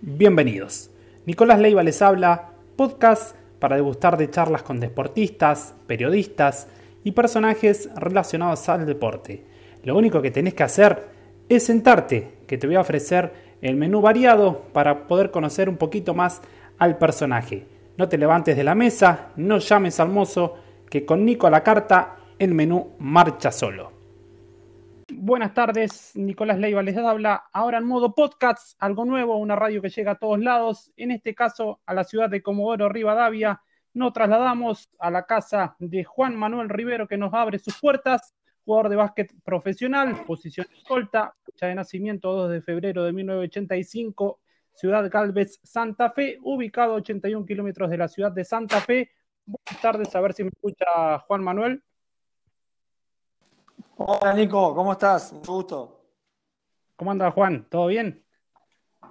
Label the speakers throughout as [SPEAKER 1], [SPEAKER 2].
[SPEAKER 1] Bienvenidos. Nicolás Leiva les habla, podcast para degustar de charlas con deportistas, periodistas y personajes relacionados al deporte. Lo único que tenés que hacer es sentarte, que te voy a ofrecer el menú variado para poder conocer un poquito más al personaje. No te levantes de la mesa, no llames al mozo, que con Nico a la carta el menú marcha solo. Buenas tardes, Nicolás Leiva les habla ahora en modo podcast, algo nuevo, una radio que llega a todos lados, en este caso a la ciudad de Comodoro Rivadavia. Nos trasladamos a la casa de Juan Manuel Rivero que nos abre sus puertas, jugador de básquet profesional, posición escolta, fecha de nacimiento 2 de febrero de 1985, ciudad Galvez, Santa Fe, ubicado a 81 kilómetros de la ciudad de Santa Fe. Buenas tardes, a ver si me escucha Juan Manuel.
[SPEAKER 2] Hola Nico, ¿cómo estás? Mucho gusto.
[SPEAKER 1] ¿Cómo anda Juan? ¿Todo bien?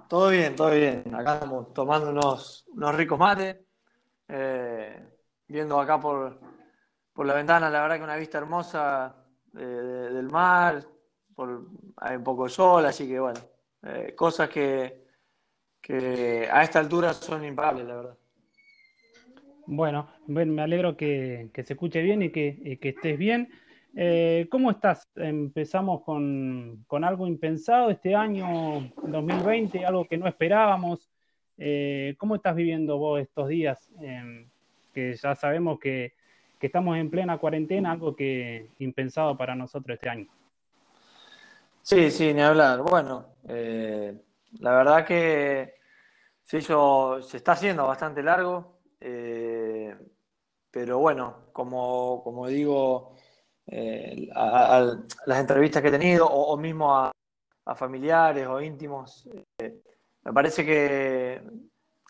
[SPEAKER 2] Todo bien, todo bien. Acá estamos tomando unos, unos ricos mates, eh, viendo acá por, por la ventana, la verdad que una vista hermosa eh, del mar, por, hay un poco de sol, así que bueno, eh, cosas que, que a esta altura son imparables, la verdad.
[SPEAKER 1] Bueno, me alegro que, que se escuche bien y que, y que estés bien. Eh, ¿Cómo estás? Empezamos con, algo impensado este año 2020, algo que no esperábamos. Eh, ¿Cómo estás viviendo vos estos días? Em, que ya sabemos que, estamos en plena cuarentena, algo que impensado para nosotros este año.
[SPEAKER 2] Sí, sí, ni hablar. Bueno, eh, la verdad que se, se está haciendo bastante largo, pero bueno, como, como digo eh, a, las entrevistas que he tenido o, mismo a, familiares o íntimos. Eh, me parece que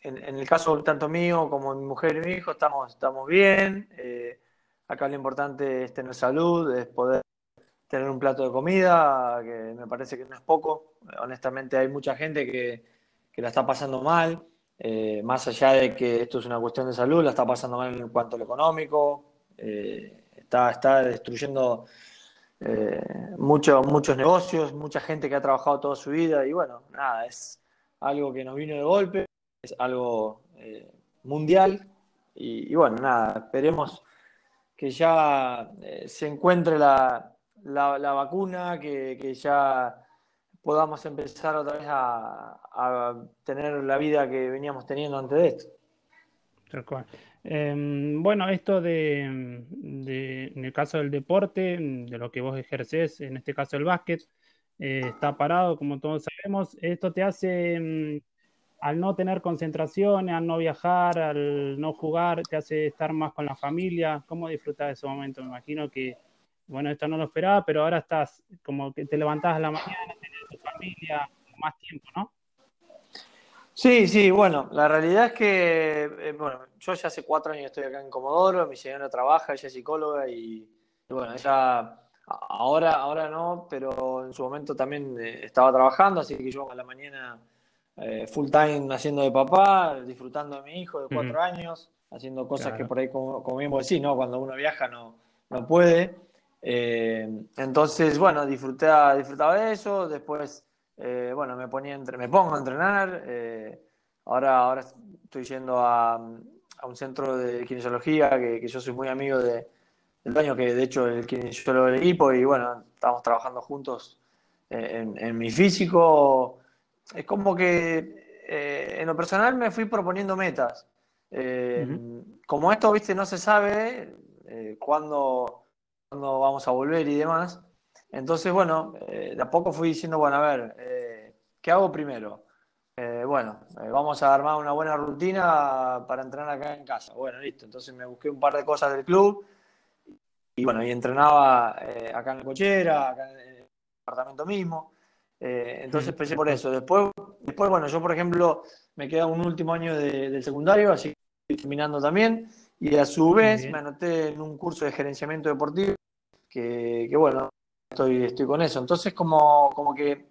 [SPEAKER 2] en, el caso tanto mío como mi mujer y mi hijo estamos, estamos bien. Eh, acá lo importante es tener salud, es poder tener un plato de comida, que me parece que no es poco. Honestamente hay mucha gente que, que la está pasando mal. más allá de que esto es una cuestión de salud, la está pasando mal en cuanto a lo económico, está, destruyendo eh, muchos negocios, mucha gente que ha trabajado toda su vida. Y bueno, nada, es algo que nos vino de golpe, es algo eh, mundial. Y, bueno, nada, esperemos que ya eh, se encuentre la, vacuna, que, ya podamos empezar otra vez a, a, tener la vida que veníamos teniendo antes de esto.
[SPEAKER 1] Em, bueno, esto de, en el caso del deporte, de lo que vos ejercés, en este caso el básquet, eh, está parado, como todos sabemos. Esto te hace, mm, al no tener concentración, al no viajar, al no jugar, te hace estar más con la familia. ¿Cómo disfrutar de ese momento? Me imagino que, bueno, esto no lo esperaba, pero ahora estás como que te levantás a la mañana, tenés tu familia, más tiempo, ¿no?
[SPEAKER 2] Sí, sí, bueno, la realidad es que, eh, bueno, yo ya hace cuatro años estoy acá en Comodoro, mi señora trabaja, ella es psicóloga y, bueno, ella ahora, ahora no, pero en su momento también eh, estaba trabajando, así que yo a la mañana eh, full time haciendo de papá, disfrutando de mi hijo de cuatro años, haciendo cosas que por ahí, como, como bien vos decís, ¿no? Cuando uno viaja no, no puede. entonces, bueno, disfruté, disfrutaba de eso, después eh, bueno, me, ponía entre, me pongo a entrenar. Eh, ahora, ahora estoy yendo a, un centro de kinesiología que, yo soy muy amigo de, del dueño, que de hecho es el kinesiólogo del equipo, y bueno, estamos trabajando juntos en, mi físico. Es como que eh, en lo personal me fui proponiendo metas. Como esto, viste, no se sabe cuándo, cuándo vamos a volver y demás. Entonces, bueno, de a poco fui diciendo, bueno, a ver, ¿Qué hago primero? Eh, bueno, eh, vamos a armar una buena rutina para entrenar acá en casa. Bueno, listo. Entonces me busqué un par de cosas del club y bueno, y entrenaba eh, acá en la cochera, acá en el apartamento mismo. entonces empecé por eso. Después, después, bueno, yo por ejemplo me queda un último año del secundario, así que estoy terminando también. Y a su vez me anoté en un curso de gerenciamiento deportivo, que, bueno, estoy, estoy con eso. Entonces como, como que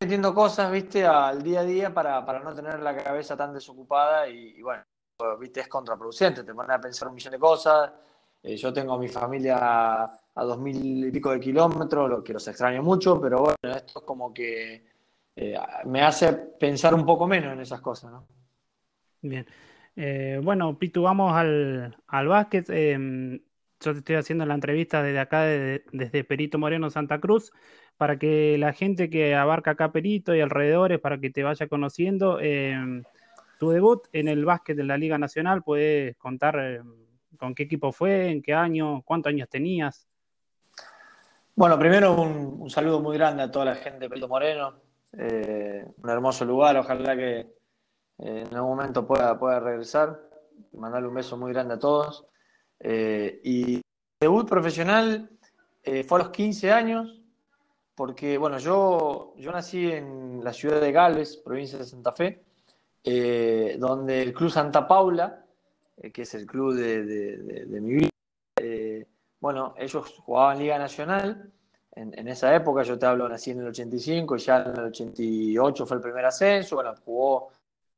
[SPEAKER 2] metiendo cosas, viste, al día a día para, no tener la cabeza tan desocupada y, bueno, viste, es contraproducente, te pones a pensar un millón de cosas. Eh, yo tengo a mi familia a, dos mil y pico de kilómetros, lo que los extraño mucho, pero bueno, esto es como que eh, me hace pensar un poco menos en esas cosas, ¿no?
[SPEAKER 1] Bien. Eh, bueno, Pitu, vamos al, al básquet. Yo te estoy haciendo la entrevista desde acá, desde Perito Moreno, Santa Cruz, para que la gente que abarca acá Perito y alrededores, para que te vaya conociendo. Em, tu debut en el básquet de la Liga Nacional, ¿puedes contar em, con qué equipo fue, en qué año, cuántos años tenías?
[SPEAKER 2] Bueno, primero un, saludo muy grande a toda la gente de Perito Moreno. Eh, un hermoso lugar, ojalá que eh, en algún momento pueda, pueda regresar. Mandarle un beso muy grande a todos. Eh, y debut profesional fue a los 15 años, porque bueno, yo, yo nací en la ciudad de Gales, provincia de Santa Fe, donde el Club Santa Paula, que es el club de, de mi vida, bueno, ellos jugaban Liga Nacional. En, esa época, yo te hablo, nací en el 85 y ya en el 88 fue el primer ascenso. Bueno, jugó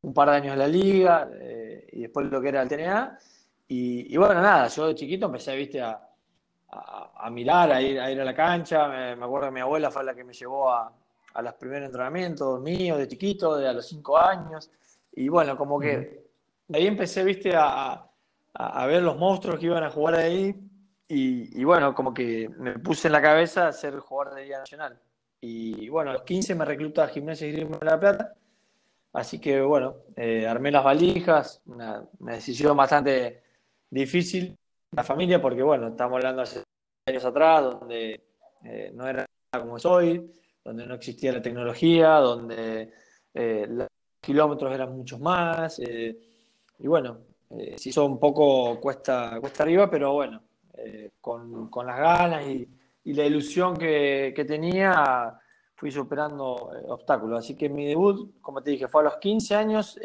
[SPEAKER 2] un par de años en la Liga eh, y después lo que era el TNA. Y, bueno, nada, yo de chiquito empecé, viste, a, a, mirar, a ir, a ir a la cancha. Me, acuerdo que mi abuela fue la que me llevó a, a los primeros entrenamientos míos de chiquito, de a los 5 años. Y bueno, como que de ahí empecé, viste, a, a, ver los monstruos que iban a jugar ahí y, bueno, como que me puse en la cabeza ser jugador de Liga Nacional. Y bueno, a los 15 me recluta a Gimnasia y Grima de la Plata. Así que bueno, eh, armé las valijas, una, decisión bastante difícil la familia, porque bueno, estamos hablando hace años atrás, donde eh, no era como soy, donde no existía la tecnología, donde eh, los kilómetros eran muchos más. y bueno, se hizo un poco cuesta, cuesta arriba, pero bueno, eh, con, las ganas y, la ilusión que, tenía, fui superando eh, obstáculos. Así que mi debut, como te dije, fue a los 15 años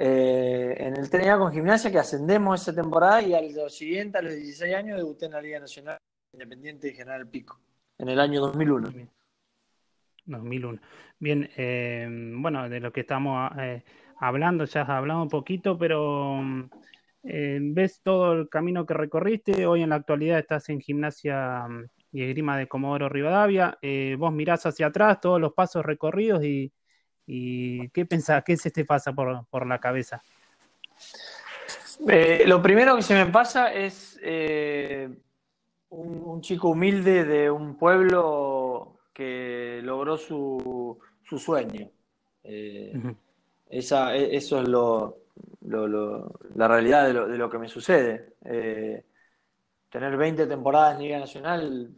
[SPEAKER 2] eh, en el TNA con gimnasia, que ascendemos esa temporada y al siguiente, a los 16 años, debuté en la Liga Nacional Independiente de General Pico, en el año 2001.
[SPEAKER 1] 2001. Bien, bueno, de lo que estamos hablando, ya has hablado un poquito, pero eh, ves todo el camino que recorriste, hoy en la actualidad estás en gimnasia y esgrima de Comodoro Rivadavia, eh, vos mirás hacia atrás todos los pasos recorridos y, ¿qué pensás, qué se te pasa por, la cabeza?
[SPEAKER 2] Eh, lo primero que se me pasa es un, chico humilde de un pueblo que logró su, su sueño. esa, e, eso es lo, la realidad de lo, de lo, que me sucede. Eh, tener 20 temporadas en Liga Nacional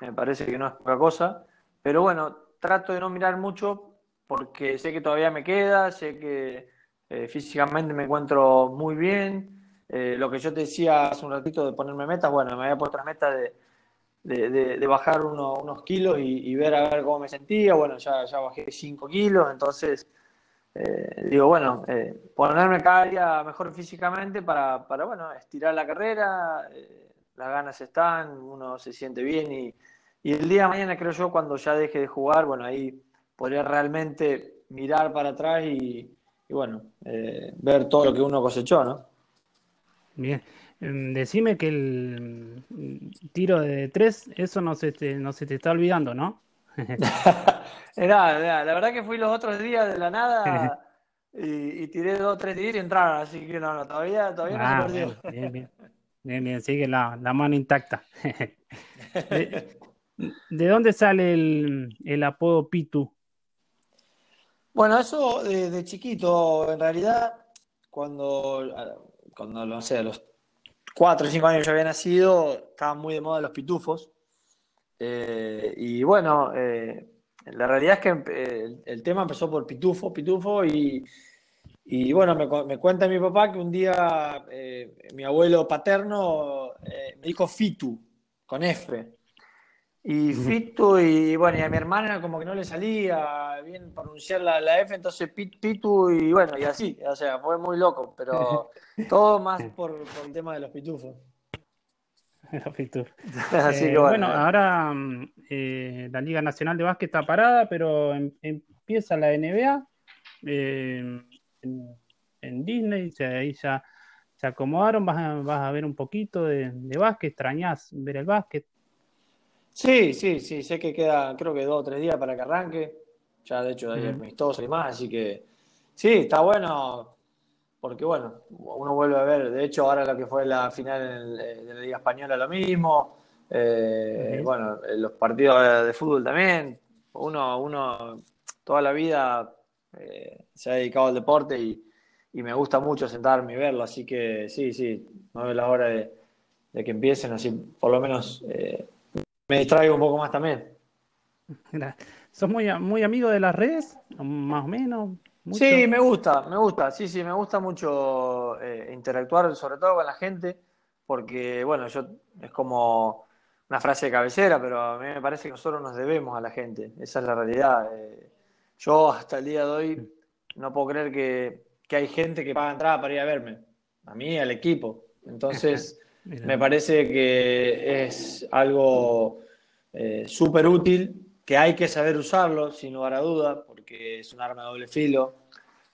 [SPEAKER 2] me parece que no es poca cosa, pero bueno, trato de no mirar mucho porque sé que todavía me queda, sé que eh, físicamente me encuentro muy bien. Eh, lo que yo te decía hace un ratito de ponerme metas, bueno, me había puesto la meta de, de, bajar unos kilos y, ver a ver cómo me sentía. Bueno, ya, ya bajé 5 kilos, entonces eh, digo, bueno, eh, ponerme cada día mejor físicamente para, para bueno, estirar la carrera, las ganas están, uno se siente bien y, el día de mañana creo yo cuando ya deje de jugar, bueno, ahí podría realmente mirar para atrás y, bueno, ver todo lo que uno cosechó, ¿no?
[SPEAKER 1] Bien. Em, decime que el mm, tiro de tres, eso no se te, no se te está olvidando, ¿no?
[SPEAKER 2] la verdad que fui los otros días de la nada y, tiré dos o tres tiros y entraron, así que no, no todavía, todavía no se ah, perdió.
[SPEAKER 1] Bien, bien, bien, bien, sigue la, mano intacta. ¿De, dónde sale el, el, apodo Pitu?
[SPEAKER 2] Bueno, eso de, chiquito, en realidad, cuando, cuando no sé, a los cuatro o cinco años yo había nacido, estaban muy de moda los pitufos. Eh, y bueno, eh, la realidad es que eh, el, tema empezó por Pitufo, Pitufo, y, y bueno, me, me, cuenta mi papá que un día mi abuelo paterno me dijo Fitu, con F. Y Fitu, y bueno, y a mi hermana como que no le salía bien pronunciar la, la F, entonces Pitu, y bueno, y así, o sea, fue muy loco, pero todo más por, por el tema de los pitufos.
[SPEAKER 1] Eh, bueno, ahora mm, eh, la Liga Nacional de Básquet está parada, pero em, empieza la NBA eh, en, Disney, ahí ya se acomodaron, vas a, vas a ver un poquito de, básquet, extrañas ver el básquet.
[SPEAKER 2] Sí, sí, sí, sé que queda, creo que dos o tres días para que arranque. ya de hecho hay amistosos y más, así que sí, está bueno, porque bueno, uno vuelve a ver, de hecho ahora lo que fue la final de la Liga Española lo mismo, eh, bueno, los partidos de fútbol también, uno, uno toda la vida eh, se ha dedicado al deporte y, me gusta mucho sentarme y verlo, así que sí, sí, no es la hora de, que empiecen, así por lo menos eh, me distraigo un poco más también.
[SPEAKER 1] ¿Sos muy, muy amigo de las redes? Más o menos.
[SPEAKER 2] Sí, me gusta, me gusta, sí, sí, me gusta mucho eh, interactuar, sobre todo con la gente, porque, bueno, yo es como una frase de cabecera, pero a mí me parece que nosotros nos debemos a la gente, esa es la realidad. Eh, yo hasta el día de hoy no puedo creer que, hay gente que paga entrada para ir a verme, a mí, al equipo. Entonces, me parece que es algo eh, súper útil que hay que saber usarlo, sin lugar a duda, porque es un arma de doble filo.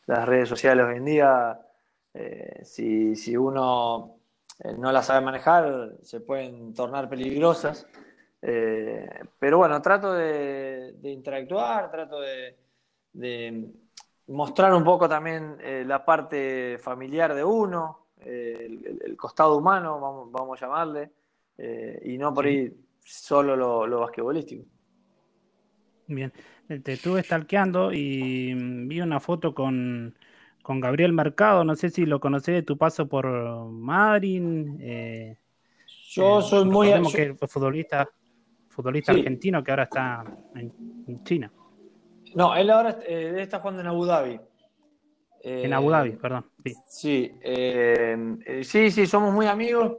[SPEAKER 2] Las redes sociales hoy en día, eh, si, uno eh, no las sabe manejar, se pueden tornar peligrosas. Eh, pero bueno, trato de, interactuar, trato de, mostrar un poco también la parte familiar de uno, el, costado humano, vamos, a llamarle, y no por ahí solo lo, lo basquetbolístico.
[SPEAKER 1] Bien, eh, te estuve stalkeando y mm, vi una foto con, Gabriel Mercado, no sé si lo conocés de tu paso por Madrid. Eh,
[SPEAKER 2] yo eh, soy muy...
[SPEAKER 1] que futbolista, futbolista argentino que ahora está en, China.
[SPEAKER 2] No, él ahora está jugando en Abu Dhabi.
[SPEAKER 1] En Abu Dhabi, perdón.
[SPEAKER 2] Sí, sí, sí, somos muy amigos.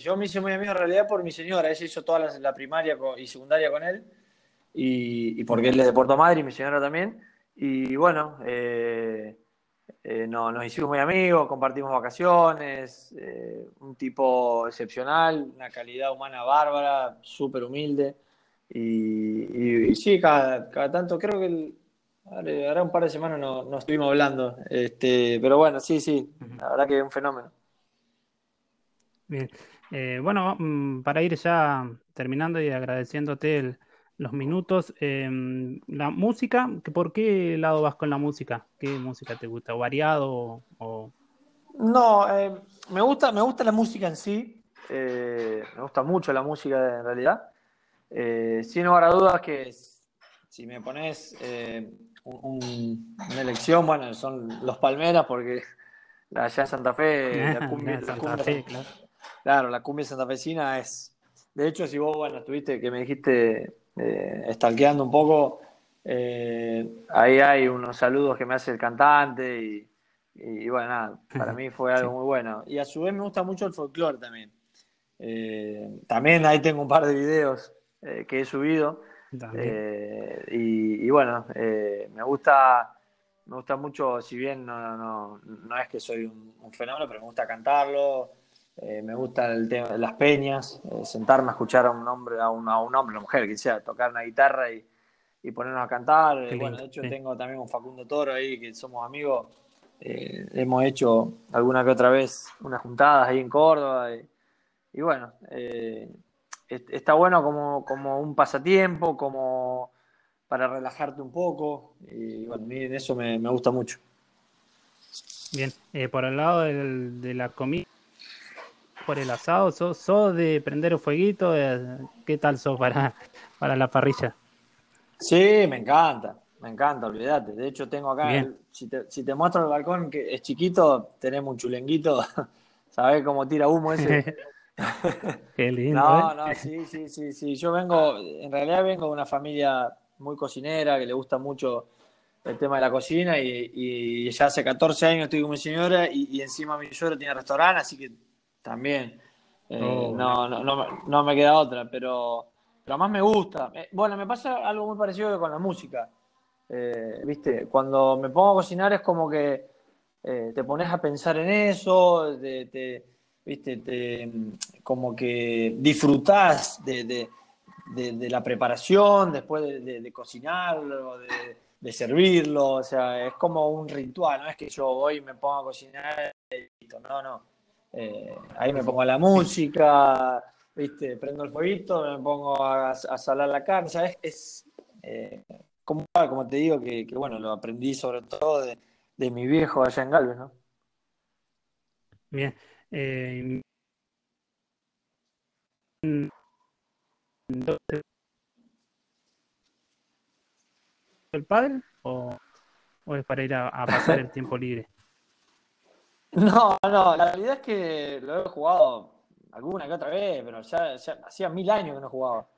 [SPEAKER 2] yo me hice muy amigo en realidad por mi señora. Ella hizo toda la primaria y secundaria con él y, porque él es de Puerto Madryn, mi señora también. Y bueno, eh, eh, no, nos hicimos muy amigos, compartimos vacaciones, eh, un tipo excepcional, una calidad humana bárbara, súper humilde. Y, sí, cada, tanto, creo que ahora un par de semanas no, estuvimos hablando. Este, pero bueno, sí, sí, la verdad que es un fenómeno.
[SPEAKER 1] Bien. bueno, mm, para ir ya terminando y agradeciéndote el, los minutos. Em, la música, ¿por qué lado vas con la música? ¿Qué música te gusta? ¿Variado o...?
[SPEAKER 2] No, eh, me, gusta, me gusta la música en sí. Eh, me gusta mucho la música en realidad. Eh, sin lugar a dudas que si me pones una elección, bueno, son los Palmeras porque allá en Santa Fe, la cumbia, claro. claro, la cumbia santafesina es... De hecho, si vos, bueno, estuviste, que me dijiste eh, stalkeando un poco, eh, ahí hay unos saludos que me hace el cantante y, bueno, nada, para mí fue algo muy bueno. Y a su vez me gusta mucho el folclore también. Eh, también ahí tengo un par de videos eh, que he subido. Y, bueno, me gusta me gusta mucho, si bien no, no, no es que soy un, fenómeno, pero me gusta cantarlo, eh, me gusta el tema las peñas, eh, sentarme a escuchar a un hombre, a un, a un hombre, a una mujer, que sea, tocar una guitarra y, y ponernos a cantar. Eh, bueno, de hecho tengo también un Facundo Toro ahí, que somos amigos. hemos hecho alguna que otra vez unas juntadas ahí en Córdoba. Y, bueno, está bueno como, como un pasatiempo, como para relajarte un poco. Y bueno, a mí eso me, me gusta mucho.
[SPEAKER 1] Bien, por el lado del, de la comida por el asado? ¿Sos, de prender un fueguito? Eh, ¿Qué tal sos para, para la parrilla?
[SPEAKER 2] Sí, me encanta, me encanta, olvídate. De hecho, tengo acá, si, te, si, te, muestro el balcón, que es chiquito, tenemos un chulenguito, ¿sabés cómo tira humo ese?
[SPEAKER 1] Qué lindo.
[SPEAKER 2] No, ¿eh? no, sí, sí, sí, sí. Yo vengo, en realidad vengo de una familia muy cocinera, que le gusta mucho el tema de la cocina y, ya hace 14 años estoy con mi señora y, y encima mi suegro tiene restaurante, así que también. Eh, oh. no, no, no, no, me queda otra, pero, pero más me gusta. Bueno, me pasa algo muy parecido con la música. Eh, ¿Viste? Cuando me pongo a cocinar es como que te pones a pensar en eso, te, ¿viste? Te, como que disfrutás de, de, la preparación, después de, cocinarlo, de, servirlo. O sea, es como un ritual, no es que yo voy y me pongo a cocinar no, no eh, ahí me pongo la música, ¿viste? prendo el fueguito, me pongo a, salar la carne, ¿sabes? Es, eh, como, como te digo, que, bueno, lo aprendí sobre todo de, de mi viejo allá en Galvez, ¿no?
[SPEAKER 1] Bien. Eh, el padre o, es para ir a, pasar el tiempo libre?
[SPEAKER 2] No, no, la realidad es que lo he jugado alguna que otra vez, pero ya, hacía mil años que no jugaba.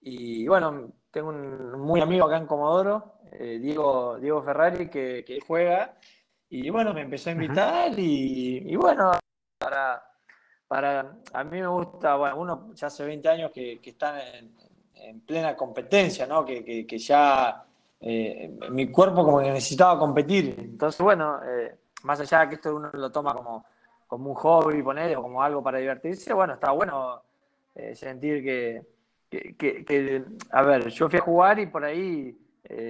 [SPEAKER 2] Y bueno, tengo un muy amigo acá en Comodoro, eh, Diego, Diego Ferrari, que, que, juega. Y bueno, me empezó a invitar y, bueno, para, para, a mí me gusta, bueno, uno ya hace 20 años que, que están en, plena competencia, ¿no? Que, que ya eh, mi cuerpo como que necesitaba competir. Entonces, bueno, eh, más allá de que esto uno lo toma como, como un hobby, poner, o como algo para divertirse, bueno, está bueno eh, sentir que, que, a ver, yo fui a jugar y por ahí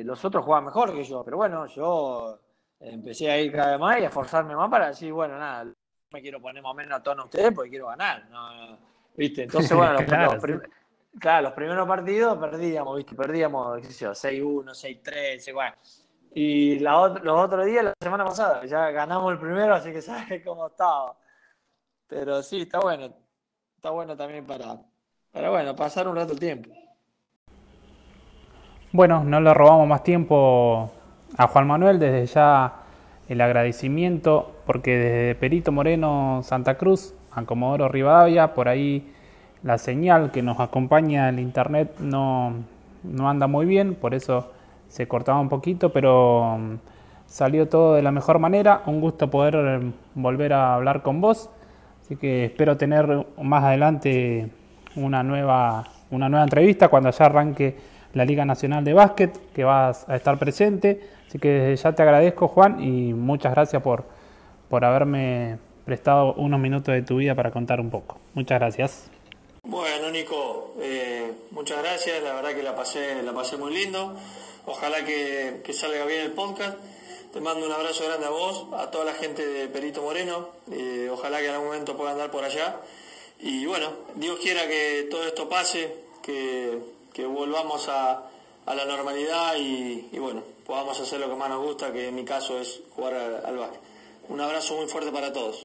[SPEAKER 2] los otros jugaban mejor que yo, pero bueno, yo empecé a ir cada vez más y a esforzarme más para decir, bueno, nada, me quiero poner más o menos a tono ustedes porque quiero ganar, ¿viste? Entonces, bueno, los, Claro, los primeros partidos perdíamos, ¿viste? Perdíamos, qué sé yo, 6-1, 6-3, igual. Y la los otros días, la semana pasada, ya ganamos el primero, así que sabes cómo estaba. Pero sí, está bueno. Está bueno también para, para bueno, pasar un rato el tiempo.
[SPEAKER 1] Bueno, no le robamos más tiempo a Juan Manuel, desde ya el agradecimiento, porque desde Perito Moreno, Santa Cruz, a Comodoro Rivadavia, por ahí la señal que nos acompaña el internet no, no anda muy bien, por eso se cortaba un poquito, pero mm, salió todo de la mejor manera. Un gusto poder mm, volver a hablar con vos. Así que espero tener más adelante una nueva, una nueva entrevista cuando ya arranque la Liga Nacional de Básquet, que vas a estar presente. Así que ya te agradezco, Juan, y muchas gracias por, por haberme prestado unos minutos de tu vida para contar un poco. Muchas gracias.
[SPEAKER 2] Bueno, Nico, eh, muchas gracias. La verdad que la pasé, la pasé muy lindo. Ojalá que, salga bien el podcast. Te mando un abrazo grande a vos, a toda la gente de Perito Moreno. Eh, ojalá que en algún momento pueda andar por allá. Y bueno, Dios quiera que todo esto pase, que, volvamos a, la normalidad y, bueno, podamos hacer lo que más nos gusta, que en mi caso es jugar al, al Un abrazo muy fuerte para todos.